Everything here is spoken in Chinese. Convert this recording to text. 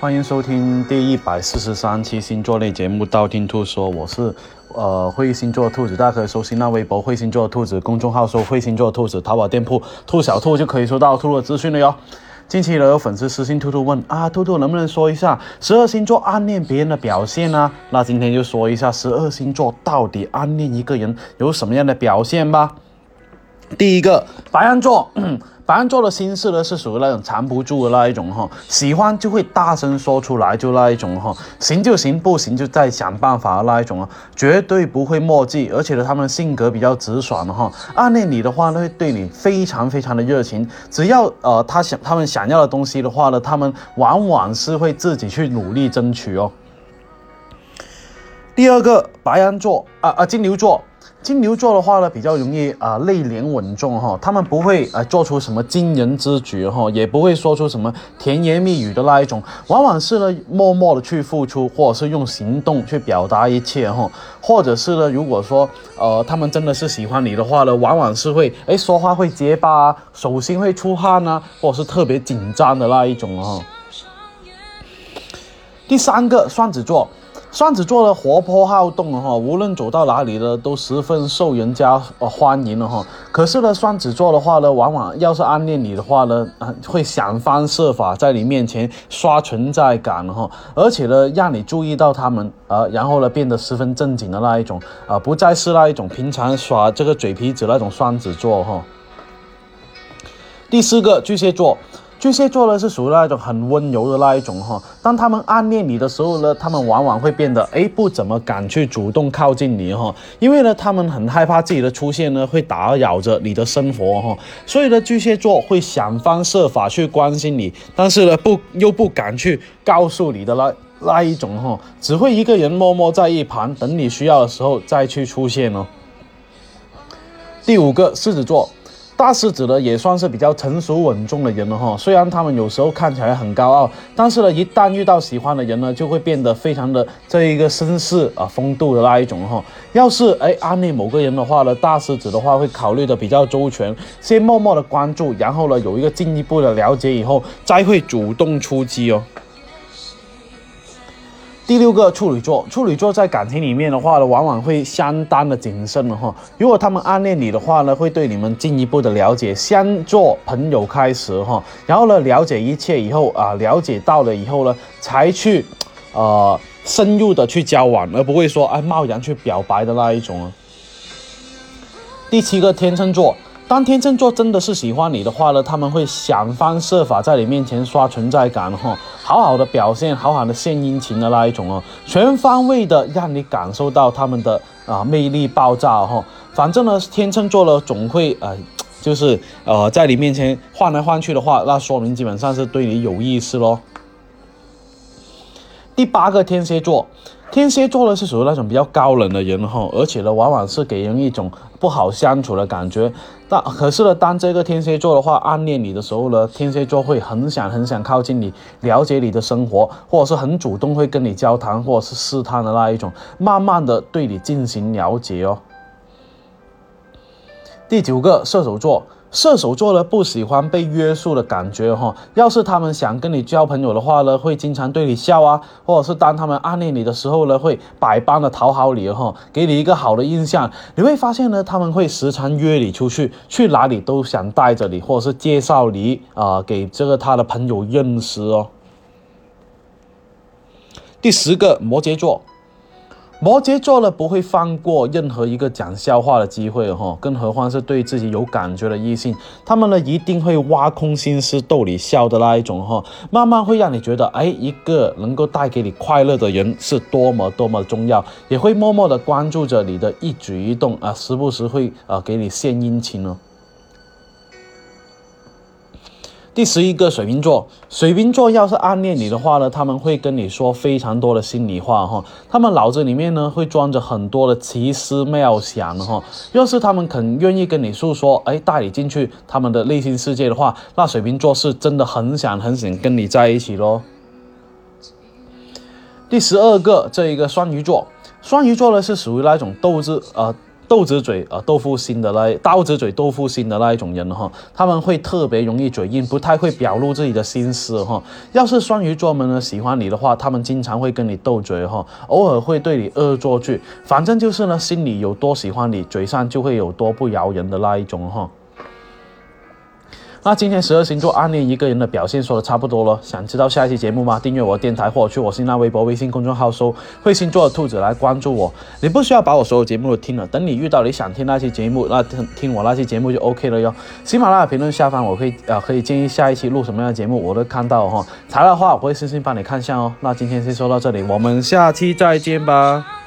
欢迎收听第一百四十三期星座类节目《道听途说》，我是呃会星座兔子，大家可以搜新浪微博“会星座兔子”公众号，搜“会星座兔子”，淘宝店铺“兔小兔”就可以收到兔兔的资讯了哟。近期呢，有粉丝私信兔兔问啊，兔兔能不能说一下十二星座暗恋别人的表现呢？那今天就说一下十二星座到底暗恋一个人有什么样的表现吧。第一个，白羊座。白羊座的心事呢，是属于那种藏不住的那一种哈，喜欢就会大声说出来，就那一种哈，行就行，不行就再想办法的那一种啊，绝对不会墨迹，而且呢，他们性格比较直爽的哈，暗恋你的话呢，会对你非常非常的热情，只要呃他想他们想要的东西的话呢，他们往往是会自己去努力争取哦。第二个，白羊座啊啊，金牛座。金牛座的话呢，比较容易啊内敛稳重哈，他们不会呃做出什么惊人之举哈，也不会说出什么甜言蜜语的那一种，往往是呢默默的去付出，或者是用行动去表达一切哈，或者是呢，如果说呃他们真的是喜欢你的话呢，往往是会哎说话会结巴，手心会出汗啊，或者是特别紧张的那一种哈。第三个，双子座。双子座的活泼好动哈，无论走到哪里呢，都十分受人家呃欢迎的哈。可是呢，双子座的话呢，往往要是暗恋你的话呢，会想方设法在你面前刷存在感哈，而且呢，让你注意到他们啊，然后呢，变得十分正经的那一种啊，不再是那一种平常耍这个嘴皮子那种双子座哈。第四个，巨蟹座。巨蟹座呢是属于那种很温柔的那一种哈，当他们暗恋你的时候呢，他们往往会变得哎不怎么敢去主动靠近你哈，因为呢他们很害怕自己的出现呢会打扰着你的生活哈，所以呢巨蟹座会想方设法去关心你，但是呢不又不敢去告诉你的那那一种哈，只会一个人默默在一旁等你需要的时候再去出现哦。第五个狮子座。大狮子呢也算是比较成熟稳重的人了哈，虽然他们有时候看起来很高傲，但是呢，一旦遇到喜欢的人呢，就会变得非常的这一个绅士啊风度的那一种哈。要是哎暗恋某个人的话呢，大狮子的话会考虑的比较周全，先默默的关注，然后呢有一个进一步的了解以后，再会主动出击哦。第六个处女座，处女座在感情里面的话呢，往往会相当的谨慎的哈。如果他们暗恋你的话呢，会对你们进一步的了解，先做朋友开始哈，然后呢了解一切以后啊，了解到了以后呢，才去，呃，深入的去交往，而不会说哎贸然去表白的那一种啊。第七个天秤座。当天秤座真的是喜欢你的话呢，他们会想方设法在你面前刷存在感哈，好好的表现，好好的献殷勤的那一种哦，全方位的让你感受到他们的啊魅力爆炸哈。反正呢，天秤座呢总会呃，就是呃在你面前换来换去的话，那说明基本上是对你有意思喽。第八个天蝎座。天蝎座呢是属于那种比较高冷的人哈，而且呢往往是给人一种不好相处的感觉。但可是呢，当这个天蝎座的话暗恋你的时候呢，天蝎座会很想很想靠近你，了解你的生活，或者是很主动会跟你交谈，或者是试探的那一种，慢慢的对你进行了解哦。第九个射手座。射手座呢不喜欢被约束的感觉哈，要是他们想跟你交朋友的话呢，会经常对你笑啊，或者是当他们暗恋你的时候呢，会百般的讨好你哈，给你一个好的印象。你会发现呢，他们会时常约你出去，去哪里都想带着你，或者是介绍你啊给这个他的朋友认识哦。第十个摩羯座。摩羯座呢不会放过任何一个讲笑话的机会哈，更何况是对自己有感觉的异性，他们呢一定会挖空心思逗你笑的那一种哈，慢慢会让你觉得，哎，一个能够带给你快乐的人是多么多么重要，也会默默的关注着你的一举一动啊，时不时会啊给你献殷勤哦。第十一个水瓶座，水瓶座要是暗恋你的话呢，他们会跟你说非常多的心里话哈，他们脑子里面呢会装着很多的奇思妙想哈。要是他们肯愿意跟你诉说，哎，带你进去他们的内心世界的话，那水瓶座是真的很想很想跟你在一起喽。第十二个，这一个双鱼座，双鱼座呢是属于那种斗志呃。豆子嘴啊豆腐心的那刀子嘴豆腐心的那一种人哈，他们会特别容易嘴硬，不太会表露自己的心思哈。要是双鱼座们呢喜欢你的话，他们经常会跟你斗嘴哈，偶尔会对你恶作剧，反正就是呢心里有多喜欢你，嘴上就会有多不饶人的那一种哈。那今天十二星座暗恋一个人的表现说的差不多了，想知道下一期节目吗？订阅我电台或者去我新浪微博、微信公众号搜“会星座的兔子”来关注我。你不需要把我所有节目都听了，等你遇到你想听那期节目，那听听我那期节目就 OK 了哟。喜马拉雅评论下方我会呃可以建议下一期录什么样的节目，我都看到哈。材料的话我会私信帮你看一下哦。那今天先说到这里，我们下期再见吧。